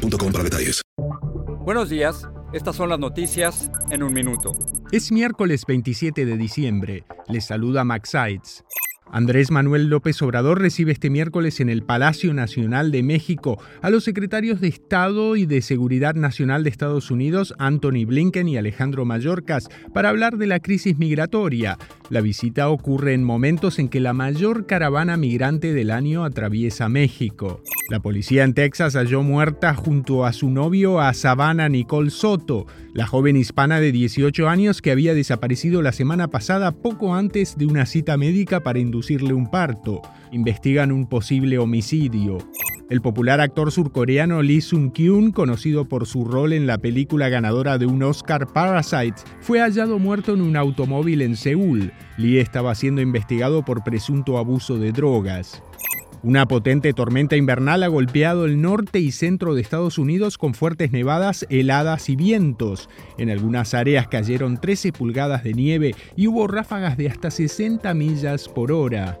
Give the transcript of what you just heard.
boostmobile.com para detalles. Buenos días. Estas son las noticias en un minuto. Es miércoles 27 de diciembre. Les saluda Max Sides. Andrés Manuel López Obrador recibe este miércoles en el Palacio Nacional de México a los secretarios de Estado y de Seguridad Nacional de Estados Unidos, Anthony Blinken y Alejandro Mayorkas, para hablar de la crisis migratoria. La visita ocurre en momentos en que la mayor caravana migrante del año atraviesa México. La policía en Texas halló muerta junto a su novio a Savannah Nicole Soto, la joven hispana de 18 años que había desaparecido la semana pasada poco antes de una cita médica para inducirle un parto. Investigan un posible homicidio. El popular actor surcoreano Lee Sung-kyun, conocido por su rol en la película ganadora de un Oscar Parasite, fue hallado muerto en un automóvil en Seúl. Lee estaba siendo investigado por presunto abuso de drogas. Una potente tormenta invernal ha golpeado el norte y centro de Estados Unidos con fuertes nevadas, heladas y vientos. En algunas áreas cayeron 13 pulgadas de nieve y hubo ráfagas de hasta 60 millas por hora.